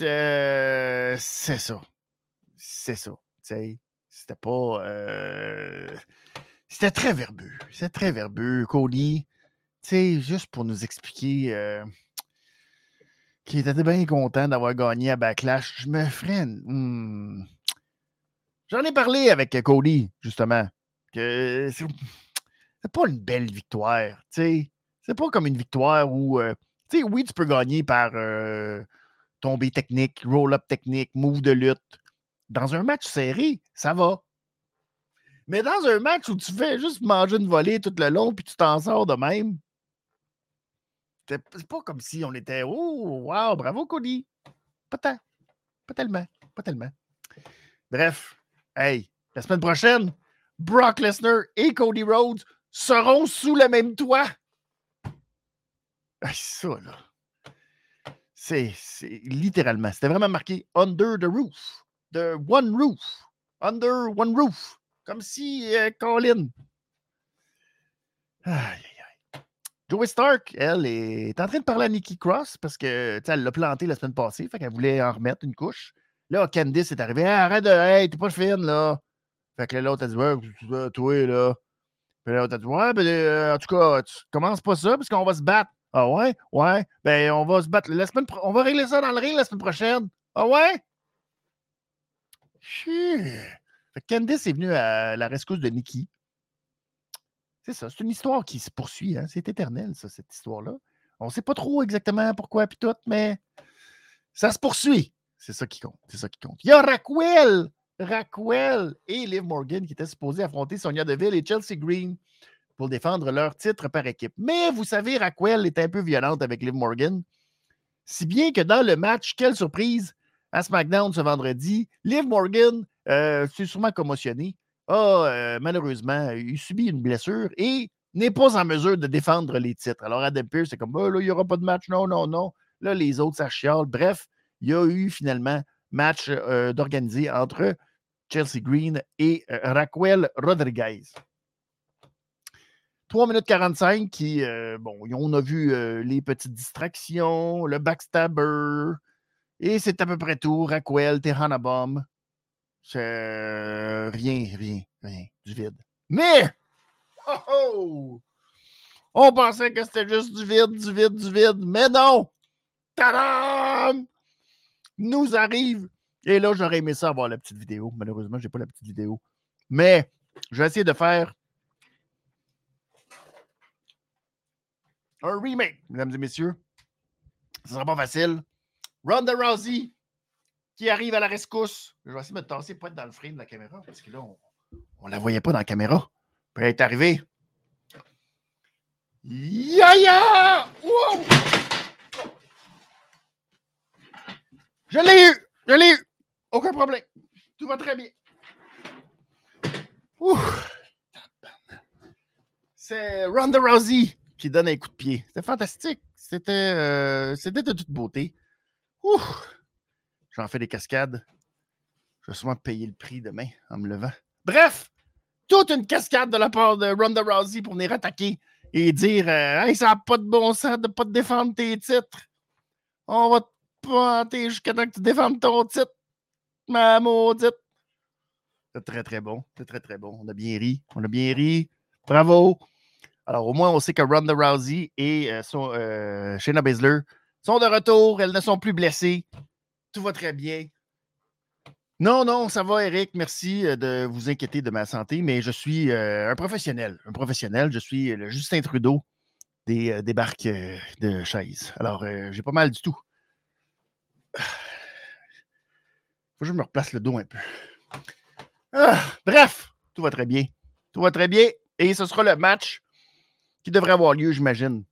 euh, c'est ça. C'est ça. C'était pas. Euh, c'était très verbeux. C'était très verbeux. Cody, juste pour nous expliquer euh, qu'il était bien content d'avoir gagné à Backlash, je me freine. Hmm, J'en ai parlé avec Cody, justement, que c'est pas une belle victoire. C'est pas comme une victoire où, euh, tu sais, oui, tu peux gagner par tombée technique, roll-up technique, move de lutte. Dans un match serré, ça va. Mais dans un match où tu fais juste manger une volée tout le long puis tu t'en sors de même, c'est pas comme si on était Oh, wow, bravo Cody. Pas tant. Pas tellement. Pas tellement. Bref, Hey, la semaine prochaine, Brock Lesnar et Cody Rhodes seront sous le même toit. ça, là. C'est littéralement, c'était vraiment marqué Under the Roof. The One Roof. Under One Roof. Comme si euh, Colin. Aïe, aïe. Joey Stark, elle, est en train de parler à Nikki Cross parce que, elle l'a planté la semaine passée, fait qu'elle voulait en remettre une couche. Là, Candice est arrivé. arrête de. Hey, t'es pas fine, là. Fait que l'autre a dit, ouais, toi, là. Puis l'autre a dit, ouais, ben, euh, en tout cas, tu commences pas ça parce qu'on va se battre. Ah ouais? Ouais. Ben, on va se battre. La semaine On va régler ça dans le ring la semaine prochaine. Ah ouais? Fait Candice est venue à la rescousse de Nikki. C'est ça. C'est une histoire qui se poursuit. Hein? C'est éternel, ça, cette histoire-là. On ne sait pas trop exactement pourquoi puis tout, mais ça se poursuit. C'est ça qui compte. C'est ça qui compte. Il y a Raquel, Raquel et Liv Morgan qui étaient supposés affronter Sonia Deville et Chelsea Green pour défendre leur titre par équipe. Mais vous savez, Raquel est un peu violente avec Liv Morgan. Si bien que dans le match, quelle surprise, à SmackDown ce vendredi, Liv Morgan euh, s'est sûrement commotionné, a euh, malheureusement eu subi une blessure et n'est pas en mesure de défendre les titres. Alors Adam Pearce, c'est comme, bah, là, il n'y aura pas de match, non, non, non. Là, les autres, ça chiale. Bref, il y a eu finalement match euh, d'organiser entre Chelsea Green et euh, Raquel Rodriguez. 3 minutes 45, qui, bon, on a vu les petites distractions, le backstabber, et c'est à peu près tout. Raquel, Tehana Bomb. C'est rien, rien, rien, du vide. Mais, oh, oh on pensait que c'était juste du vide, du vide, du vide, mais non! Tadam! nous arrive Et là, j'aurais aimé ça avoir la petite vidéo. Malheureusement, je n'ai pas la petite vidéo. Mais je vais essayer de faire un remake, mesdames et messieurs. Ce ne sera pas facile. Ronda Rousey qui arrive à la rescousse. Je vais essayer de me tasser pour être dans le frame de la caméra parce que là, on ne la voyait pas dans la caméra. Puis elle est arrivée. Yaya! Wow! Je l'ai eu! Je l'ai eu! Aucun problème. Tout va très bien. C'est Ronda Rousey qui donne un coup de pied. C'était fantastique. C'était euh, c'était de toute beauté. J'en fais des cascades. Je vais sûrement payer le prix demain en me levant. Bref, toute une cascade de la part de Ronda Rousey pour venir attaquer et dire euh, Hey, ça n'a pas de bon sens de ne pas te défendre tes titres. On va te planter jusqu'à temps que tu défendes ton titre, ma maudite. C'est très, très bon. C'est très, très bon. On a bien ri. On a bien ri. Bravo. Alors, au moins, on sait que Ronda Rousey et euh, euh, Shayna Baszler sont de retour. Elles ne sont plus blessées. Tout va très bien. Non, non, ça va, Eric. Merci euh, de vous inquiéter de ma santé, mais je suis un professionnel. Un professionnel. Je suis le Justin Trudeau des débarques de chaise. Alors, j'ai pas mal du tout. Faut que je me replace le dos un peu. Ah, bref, tout va très bien. Tout va très bien. Et ce sera le match qui devrait avoir lieu, j'imagine,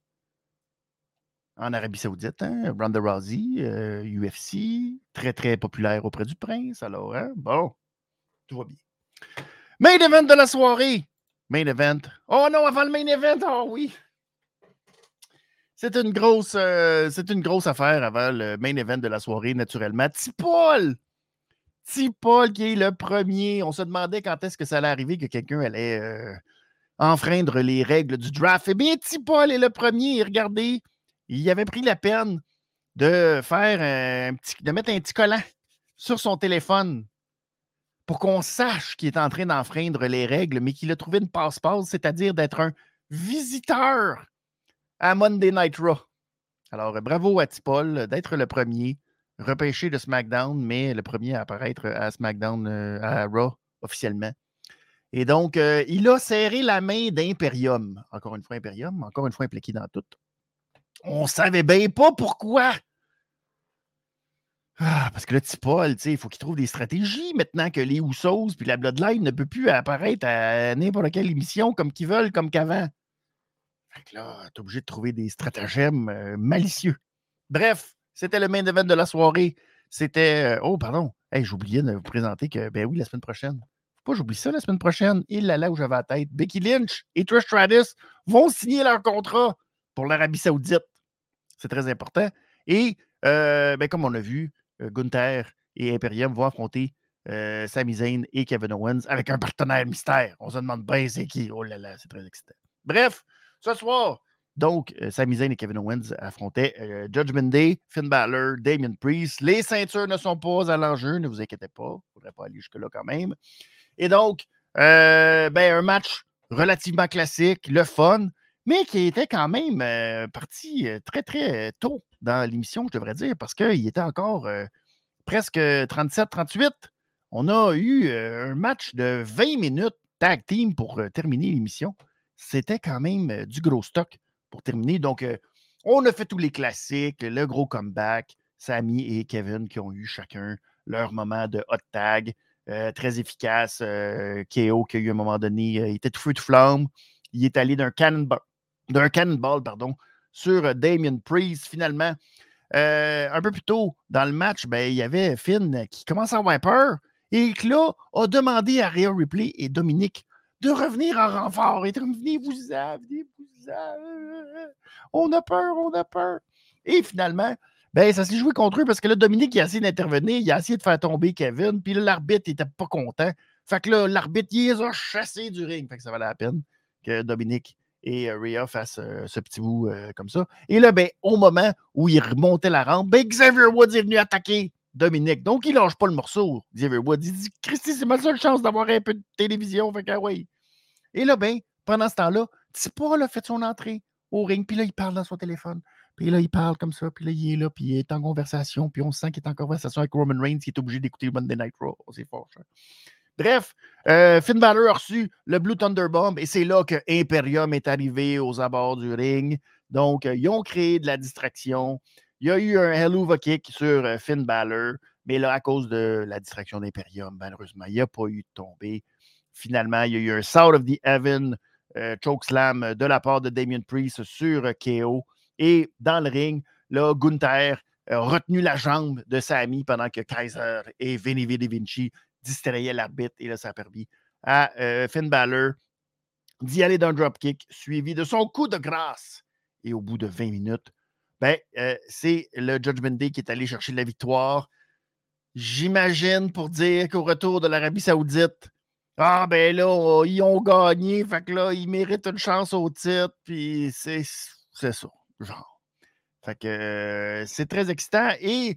en Arabie Saoudite. Hein? Ronda Rousey, UFC, euh, très, très populaire auprès du prince. Alors, hein? bon, tout va bien. Main event de la soirée. Main event. Oh non, avant le main event, oh oui. C'est une grosse, euh, c'est une grosse affaire avant le main event de la soirée, naturellement. Tipol! Tipol qui est le premier. On se demandait quand est-ce que ça allait arriver que quelqu'un allait euh, enfreindre les règles du draft. Eh bien, Tipol est le premier. regardez, il avait pris la peine de faire mettre un petit collant sur son téléphone pour qu'on sache qu'il est en train d'enfreindre les règles, mais qu'il a trouvé une passe-passe, c'est-à-dire d'être un visiteur à Monday Night Raw. Alors, bravo à Tipol d'être le premier repêché de SmackDown, mais le premier à apparaître à SmackDown, euh, à Raw officiellement. Et donc, euh, il a serré la main d'Imperium. Encore une fois, Imperium, encore une fois impliqué dans tout. On savait bien pas pourquoi. Ah, parce que là, Paul, il faut qu'il trouve des stratégies maintenant que les Usos puis la Bloodline ne peut plus apparaître à n'importe quelle émission comme qu'ils veulent, comme qu'avant. Fait que là, t'es obligé de trouver des stratagèmes euh, malicieux. Bref, c'était le main event de la soirée. C'était. Euh, oh, pardon. Hey, j'oubliais de vous présenter que, ben oui, la semaine prochaine, pas, j'oublie ça la semaine prochaine. Il là là où j'avais la tête. Becky Lynch et Trish Stratus vont signer leur contrat pour l'Arabie Saoudite. C'est très important. Et euh, ben, comme on a vu, euh, Gunther et Imperium vont affronter euh, Sami Zayn et Kevin Owens avec un partenaire mystère. On se demande bien c'est qui. Oh là là, c'est très excitant. Bref, ce soir, donc, Sami Zayn et Kevin Owens affrontaient Judgment Day, Finn Balor, Damien Priest. Les ceintures ne sont pas à l'enjeu, ne vous inquiétez pas. Il ne faudrait pas aller jusque-là quand même. Et donc, euh, ben, un match relativement classique, le fun, mais qui était quand même parti très, très tôt dans l'émission, je devrais dire, parce qu'il était encore presque 37-38. On a eu un match de 20 minutes tag team pour terminer l'émission. C'était quand même du gros stock pour terminer. Donc, on a fait tous les classiques, le gros comeback, Sammy et Kevin qui ont eu chacun leur moment de hot tag. Très efficace. Euh, KO qui a eu un moment donné, il était tout feu de flamme. Il est allé d'un cannonball, d'un cannonball pardon, sur Damien Priest. Finalement, un peu plus tôt dans le match, ben, il y avait Finn qui commence à avoir peur et qui là a demandé à Rhea Ripley et Dominique de revenir en renfort et revenir vous venez-vous On a peur, on a peur. Et finalement, ben, ça s'est joué contre eux parce que là, Dominique, il a essayé d'intervenir, il a essayé de faire tomber Kevin, puis là, l'arbitre n'était pas content. Fait que là, l'arbitre, il les a chassés du ring. Fait que ça valait la peine que Dominique et euh, Rhea fassent euh, ce petit bout euh, comme ça. Et là, ben, au moment où il remontait la rampe, ben, Xavier Woods est venu attaquer Dominique. Donc, il lâche pas le morceau. Xavier Woods, il dit Christy, c'est ma seule chance d'avoir un peu de télévision. Fait que, ah. Et là, ben, pendant ce temps-là, Tipol a fait son entrée. au ring, puis là, il parle dans son téléphone. Puis là, il parle comme ça, puis là, il est là, puis il est en conversation, puis on sent qu'il est en conversation avec Roman Reigns, qui est obligé d'écouter Monday Night Raw. C'est fort, ça. Bref, euh, Finn Balor a reçu le Blue Thunder Bomb et c'est là que Imperium est arrivé aux abords du ring. Donc, euh, ils ont créé de la distraction. Il y a eu un Helluva Kick sur euh, Finn Balor, mais là, à cause de la distraction d'Imperium, malheureusement, il n'y a pas eu de tombée. Finalement, il y a eu un South of the Heaven chokeslam de la part de Damien Priest sur KO. Et dans le ring, là, Gunther a retenu la jambe de Sami pendant que Kaiser et Vinny Vinci distrayaient l'arbitre. Et là, ça a permis à Finn Balor d'y aller d'un dropkick, suivi de son coup de grâce. Et au bout de 20 minutes, ben, c'est le Judgment Day qui est allé chercher la victoire. J'imagine pour dire qu'au retour de l'Arabie Saoudite, ah ben là, ils ont gagné, fait que là, ils méritent une chance au titre, puis c'est ça, genre. Fait que c'est très excitant. Et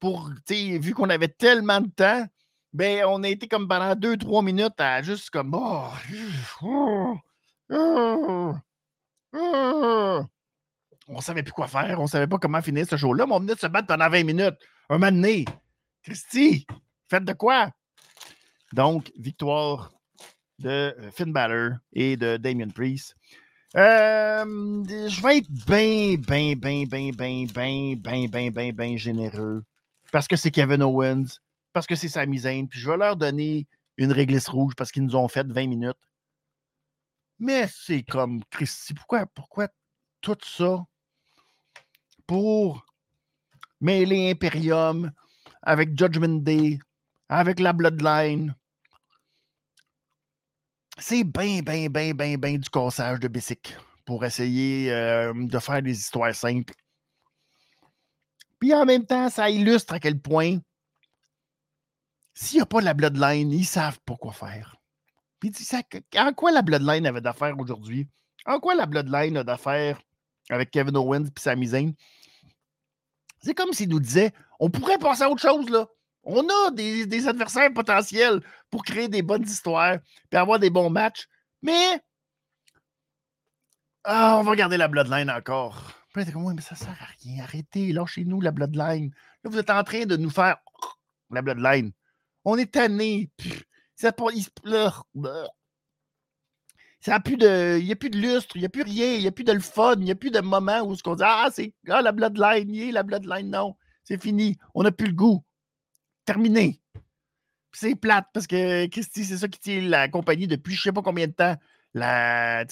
pour, vu qu'on avait tellement de temps, ben on a été comme pendant deux, trois minutes à juste comme oh, oh, oh, oh on savait plus quoi faire, on savait pas comment finir ce show-là, mais on venait de se battre pendant 20 minutes. Un moment donné. Christy, faites de quoi? Donc, victoire de euh, Finn Balor et de Damien Priest. Je vais être bien, bien, bien, bien, bien, bien, bien, bien, bien, bien généreux. Parce que c'est Kevin Owens, parce que c'est Sami Zayn, puis je vais leur donner une réglisse rouge parce qu'ils nous ont fait 20 minutes. Mais c'est comme, Christy, pourquoi, pourquoi tout ça pour mêler Imperium avec Judgment Day, avec la Bloodline? C'est bien, bien, bien, bien, bien du cassage de Bessic pour essayer euh, de faire des histoires simples. Puis en même temps, ça illustre à quel point, s'il n'y a pas la Bloodline, ils savent pas quoi faire. Puis en quoi la Bloodline avait d'affaires aujourd'hui? En quoi la Bloodline a d'affaires avec Kevin Owens et Sami Zayn? C'est comme s'il nous disait on pourrait passer à autre chose, là. On a des, adversaires potentiels pour créer des bonnes histoires et avoir des bons matchs, mais ah, on va garder la Bloodline encore. Puis comme, oui, mais ça sert à rien. Arrêtez, lâchez-nous la Bloodline. Là, vous êtes en train de nous faire la Bloodline. On est tanné. Ça pas, il se pleure. Ça a plus de, il n'y a plus de lustre, il n'y a plus rien, il n'y a plus de le fun, il n'y a plus de moment où ce qu'on dit Ah, c'est ah, la bloodline, est la bloodline, non, c'est fini, on n'a plus le goût. Terminé. c'est plate parce que Christy, c'est ça qui tient la compagnie depuis je ne sais pas combien de temps. La,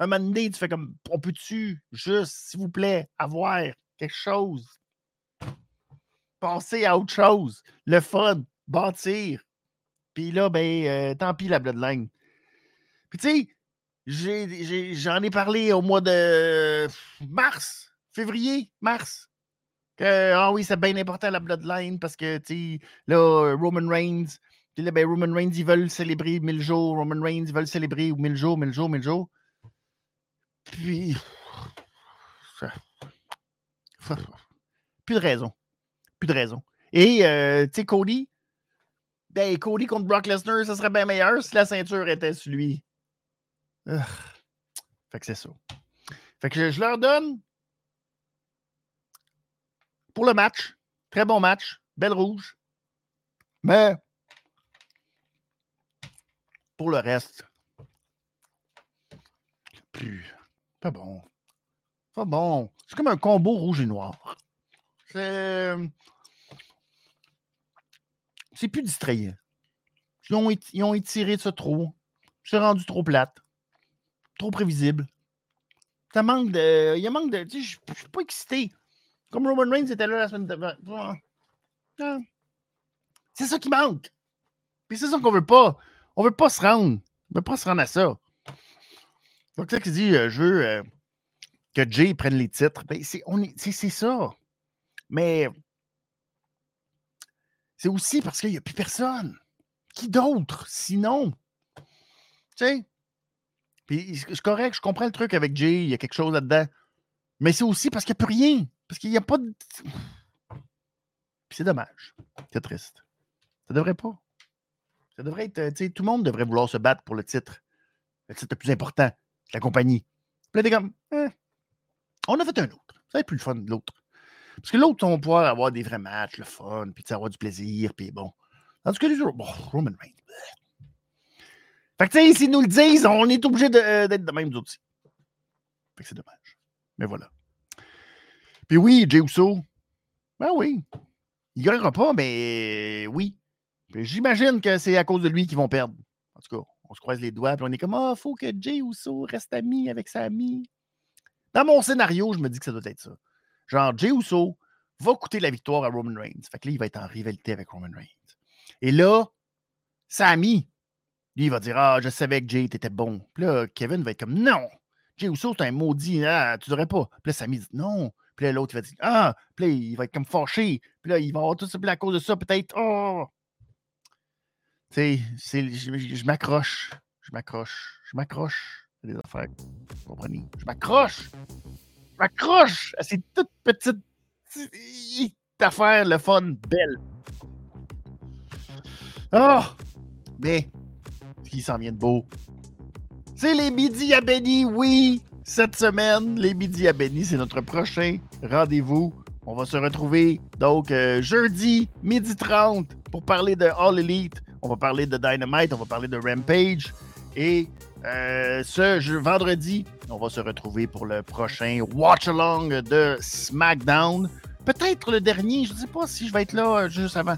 un moment donné, tu fais comme on peut-tu juste, s'il vous plaît, avoir quelque chose? Passer à autre chose, le fun, bâtir. Puis là, ben, euh, tant pis la bloodline. Puis tu sais, j'en ai, parlé au mois de mars, février, mars. Que, ah oui, c'est bien important la Bloodline parce que, tu sais, là, Roman Reigns, puis là, ben, Roman Reigns, ils veulent célébrer 1000 jours. Roman Reigns, ils veulent célébrer 1000 jours, 1000 jours, 1000 jours. Puis. Plus de raison. Plus de raison. Et, euh, tu sais, Cody, ben, Cody contre Brock Lesnar, ça serait bien meilleur si la ceinture était sur lui. Fait que c'est ça. Fait que je, leur donne pour le match. Très bon match. Belle rouge. Mais pour le reste, plus. Pas bon. Pas bon. C'est comme un combo rouge et noir. C'est. C'est plus distrayant. Ils ont, ils ont étiré ce trop. C'est rendu trop plate trop prévisible. Ça manque de. Il manque de. Je suis pas excité. Comme Roman Reigns était là la semaine d'avant. C'est ça qui manque. C'est ça qu'on veut pas. On veut pas se rendre. On veut pas se rendre à ça. Donc, ça qui dit, euh, je veux euh, que Jay prenne les titres. Ben, c'est, est, c'est, ça. Mais c'est aussi parce qu'il n'y a plus personne. Qui d'autre, sinon? Tu sais, puis c'est correct, je comprends le truc avec Jay, il y a quelque chose là-dedans. Mais c'est aussi parce qu'il n'y a plus rien. Parce qu'il n'y a pas de. Puis c'est dommage. C'est triste. Ça devrait pas. Ça devrait être. Tu sais, tout le monde devrait vouloir se battre pour le titre. Le titre le plus important la compagnie. Puis là, comme, eh, on a fait un autre. Ça être plus le fun de l'autre. Parce que l'autre, on pouvoir avoir des vrais matchs, le fun, puis avoir du plaisir, puis bon. En tout cas, les autres, bon, Roman Reigns. Fait que, tu sais, s'ils nous le disent, on est obligé euh, d'être de même, aussi. Fait que c'est dommage. Mais voilà. Puis oui, Jey Uso, ben oui. Il ne gagnera pas, mais oui. J'imagine que c'est à cause de lui qu'ils vont perdre. En tout cas, on se croise les doigts, puis on est comme, ah, faut que Jey Uso reste ami avec sa amie. Dans mon scénario, je me dis que ça doit être ça. Genre, Jey Uso va coûter la victoire à Roman Reigns. Fait que là, il va être en rivalité avec Roman Reigns. Et là, Sami, lui, il va dire Ah, je savais que Jay était bon. Puis là, Kevin va être comme Non, Jay Uso, t'es un maudit, ah, tu devrais pas. Puis là, Sami dit Non. Puis là, l'autre, il va dire Ah, puis là, il va être comme fâché. Puis là, il va avoir tout ça, à cause de ça, peut-être Oh. Tu sais, je m'accroche. Je m'accroche. Je m'accroche. Des affaires. Vous comprenez? Je m'accroche. M'accroche à ces toutes petites affaires, le fun, belle. Ah! Oh, mais, qui s'en vient de beau? C'est les midis à Benny, oui! Cette semaine, les midis à Benny, c'est notre prochain rendez-vous. On va se retrouver donc euh, jeudi, midi 30, pour parler de All Elite. On va parler de Dynamite, on va parler de Rampage. Et euh, ce vendredi, on va se retrouver pour le prochain Watch Along de SmackDown. Peut-être le dernier, je ne sais pas si je vais être là euh, juste avant.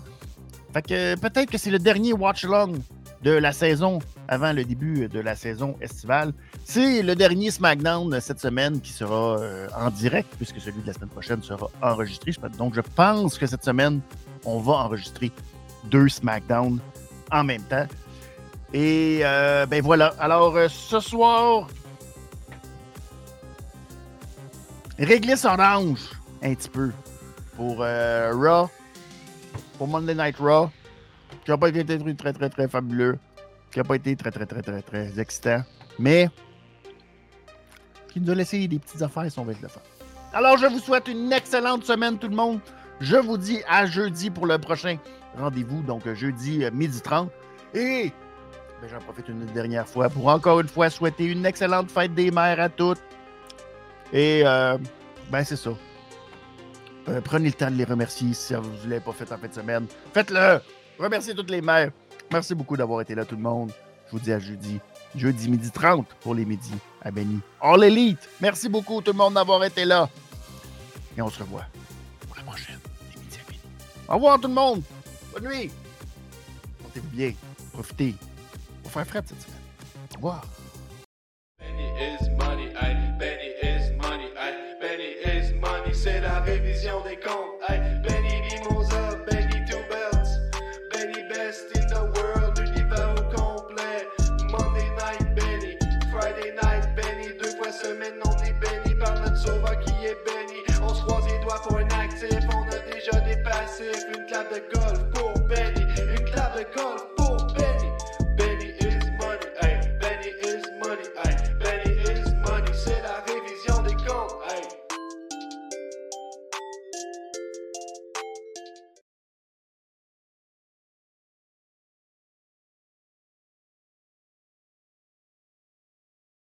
Fait que peut-être que c'est le dernier Watch Along de la saison avant le début de la saison estivale. C'est le dernier SmackDown cette semaine qui sera euh, en direct, puisque celui de la semaine prochaine sera enregistré. Donc, je pense que cette semaine, on va enregistrer deux SmackDown en même temps. Et euh, ben voilà. Alors, euh, ce soir, réglisse orange un petit peu pour Raw, pour Monday Night Raw, qui n'a pas été très, très, très, très fabuleux, qui n'a pas été très, très, très, très, très excitant, mais qui nous a laissé des petites affaires si on veut le faire. Alors, je vous souhaite une excellente semaine, tout le monde. Je vous dis à jeudi pour le prochain rendez-vous, donc jeudi euh, midi 30. Et ben, j'en profite une dernière fois pour encore une fois souhaiter une excellente fête des mères à toutes. Et euh, ben c'est ça. Euh, prenez le temps de les remercier si vous ne l'avez pas fait en fin de semaine. Faites-le! Remerciez toutes les mères. Merci beaucoup d'avoir été là, tout le monde. Je vous dis à jeudi. Jeudi midi 30 pour les midis à Benny. All Elite, merci beaucoup tout le monde d'avoir été là. Et on se revoit pour la prochaine, les midis à Benny. Au revoir tout le monde. Bonne nuit. Portez-vous bien. Profitez. On va faire frais cette semaine. Au revoir. Benny is money, aye. Benny is money, aye. Benny is money, c'est la révision des comptes, aye. Benny Mimosa, Benny Two Belts. Benny best in the world, l'univers au complet. Monday night, Benny. Friday night, Benny. Deux fois semaine, on est béni par notre sauveur qui est béni. On se croise les doigts pour un actif, on a déjà des passifs. Une de golf